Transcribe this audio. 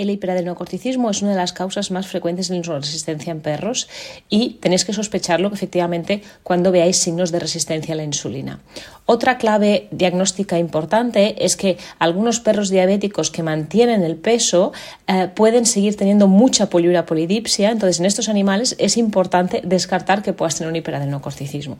el hiperadenocorticismo es una de las causas más frecuentes de insulinoresistencia en perros y tenéis que sospecharlo efectivamente cuando veáis signos de resistencia a la insulina. Otra clave diagnóstica importante es que algunos perros diabéticos que mantienen el peso eh, pueden seguir teniendo mucha poliuria polidipsia, entonces en estos animales es importante descartar que puedas tener un hiperadenocorticismo.